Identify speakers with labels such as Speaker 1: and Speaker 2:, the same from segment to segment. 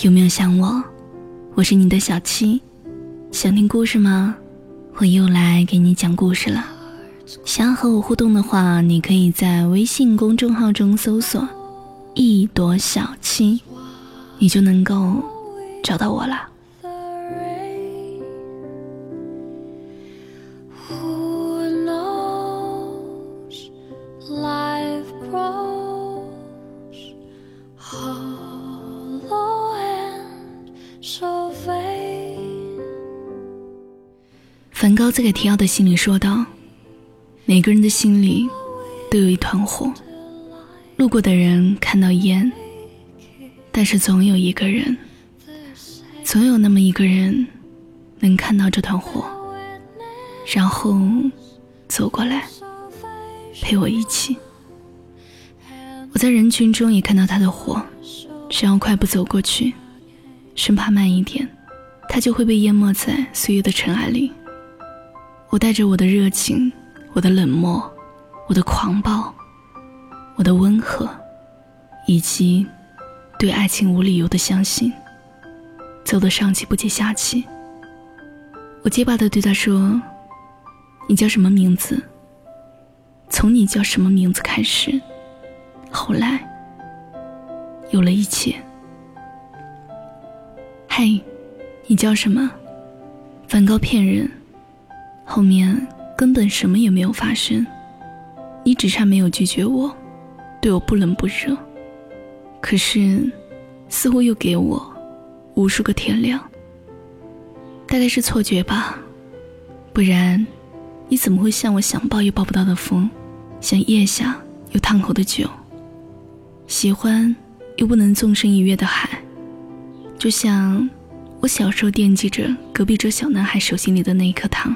Speaker 1: 有没有想我？我是你的小七，想听故事吗？我又来给你讲故事了。想要和我互动的话，你可以在微信公众号中搜索“一朵小七”，你就能够找到我了。梵高在给提奥的信里说道：“每个人的心里都有一团火，路过的人看到烟，但是总有一个人，总有那么一个人能看到这团火，然后走过来陪我一起。我在人群中也看到他的火，只要快步走过去，生怕慢一点，他就会被淹没在岁月的尘埃里。”我带着我的热情，我的冷漠，我的狂暴，我的温和，以及对爱情无理由的相信，走得上气不接下气。我结巴的对他说：“你叫什么名字？从你叫什么名字开始，后来有了一切。”嘿，你叫什么？梵高骗人。后面根本什么也没有发生，你只差没有拒绝我，对我不冷不热，可是似乎又给我无数个天亮。大概是错觉吧，不然你怎么会像我想抱又抱不到的风，像腋下有烫口的酒，喜欢又不能纵身一跃的海，就像我小时候惦记着隔壁桌小男孩手心里的那一颗糖。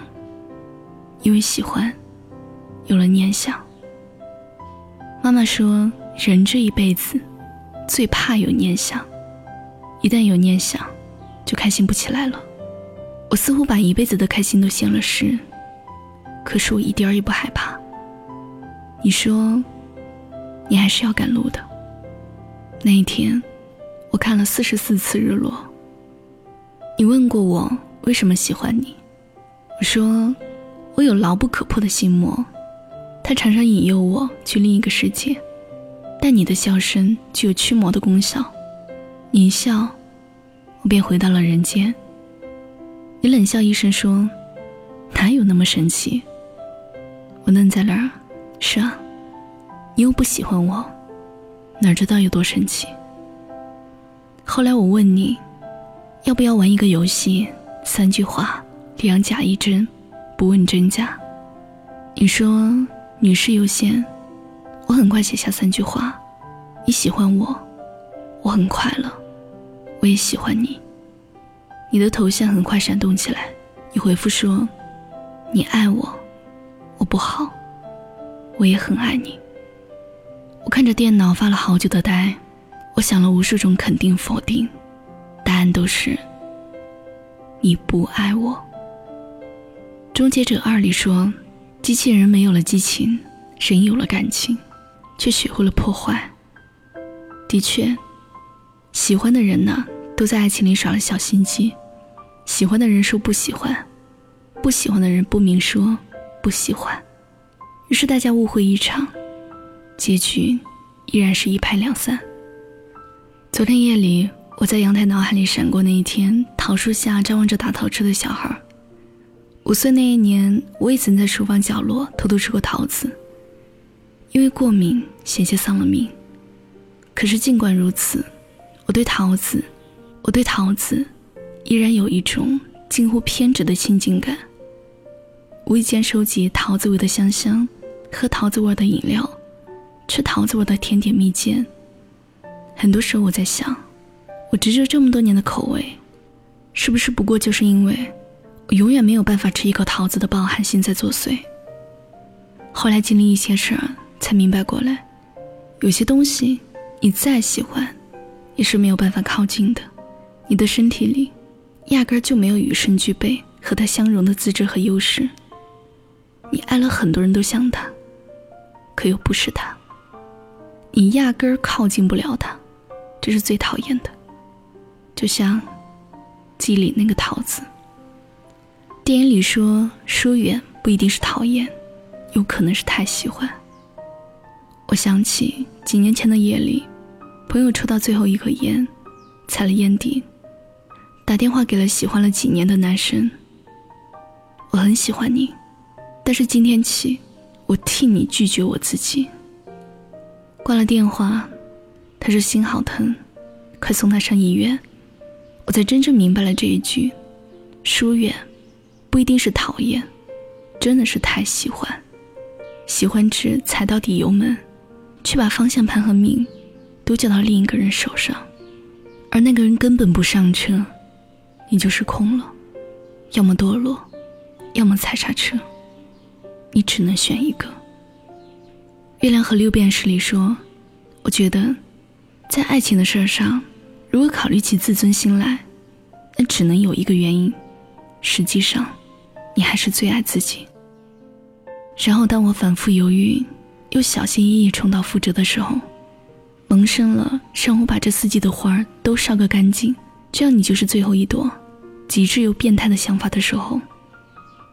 Speaker 1: 因为喜欢，有了念想。妈妈说，人这一辈子最怕有念想，一旦有念想，就开心不起来了。我似乎把一辈子的开心都献了诗，可是我一点儿也不害怕。你说，你还是要赶路的。那一天，我看了四十四次日落。你问过我为什么喜欢你，我说。我有牢不可破的心魔，它常常引诱我去另一个世界，但你的笑声具有驱魔的功效，你一笑，我便回到了人间。你冷笑一声说：“哪有那么神奇？”我愣在那儿，是啊，你又不喜欢我，哪知道有多神奇？后来我问你，要不要玩一个游戏？三句话，两假一真。不问真假，你说女士优先，我很快写下三句话：你喜欢我，我很快乐，我也喜欢你。你的头像很快闪动起来，你回复说：你爱我，我不好，我也很爱你。我看着电脑发了好久的呆，我想了无数种肯定否定，答案都是你不爱我。《终结者二》里说：“机器人没有了激情，人有了感情，却学会了破坏。”的确，喜欢的人呢，都在爱情里耍了小心机。喜欢的人说不喜欢，不喜欢的人不明说不喜欢，于是大家误会一场，结局依然是一拍两散。昨天夜里，我在阳台脑海里闪过那一天，桃树下张望着打桃吃的小孩。五岁那一年，我也曾在书房角落偷偷吃过桃子，因为过敏险些丧了命。可是尽管如此，我对桃子，我对桃子，依然有一种近乎偏执的亲近感。无意间收集桃子味的香香，喝桃子味的饮料，吃桃子味的甜点蜜饯。很多时候我在想，我执着这么多年的口味，是不是不过就是因为？永远没有办法吃一口桃子的抱憾心在作祟。后来经历一些事儿，才明白过来，有些东西你再喜欢，也是没有办法靠近的。你的身体里，压根就没有与生俱备和他相融的资质和优势。你爱了很多人都像他，可又不是他。你压根儿靠近不了他，这是最讨厌的。就像记忆里那个桃子。电影里说，疏远不一定是讨厌，有可能是太喜欢。我想起几年前的夜里，朋友抽到最后一颗烟，踩了烟蒂，打电话给了喜欢了几年的男生。我很喜欢你，但是今天起，我替你拒绝我自己。挂了电话，他说心好疼，快送他上医院。我才真正明白了这一句：疏远，不一定是讨厌，真的是太喜欢。喜欢至踩到底油门，却把方向盘和命都交到另一个人手上，而那个人根本不上车，你就是空了，要么堕落，要么踩刹车，你只能选一个。月亮和六便士里说：“我觉得，在爱情的事上，如果考虑起自尊心来，那只能有一个原因。实际上，你还是最爱自己。”然后，当我反复犹豫，又小心翼翼重蹈覆辙的时候，萌生了让我把这四季的花儿都烧个干净，这样你就是最后一朵，极致又变态的想法的时候，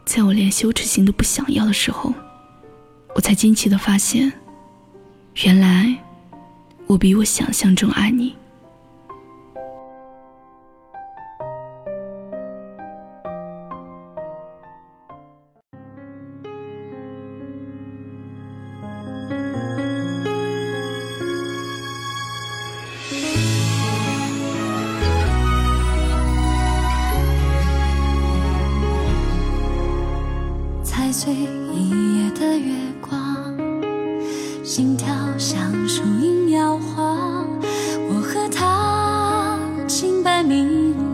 Speaker 1: 在我连羞耻心都不想要的时候。我才惊奇的发现，原来我比我想象中爱你。
Speaker 2: 碎一夜的月光。心跳像树影摇晃，我和他清白明。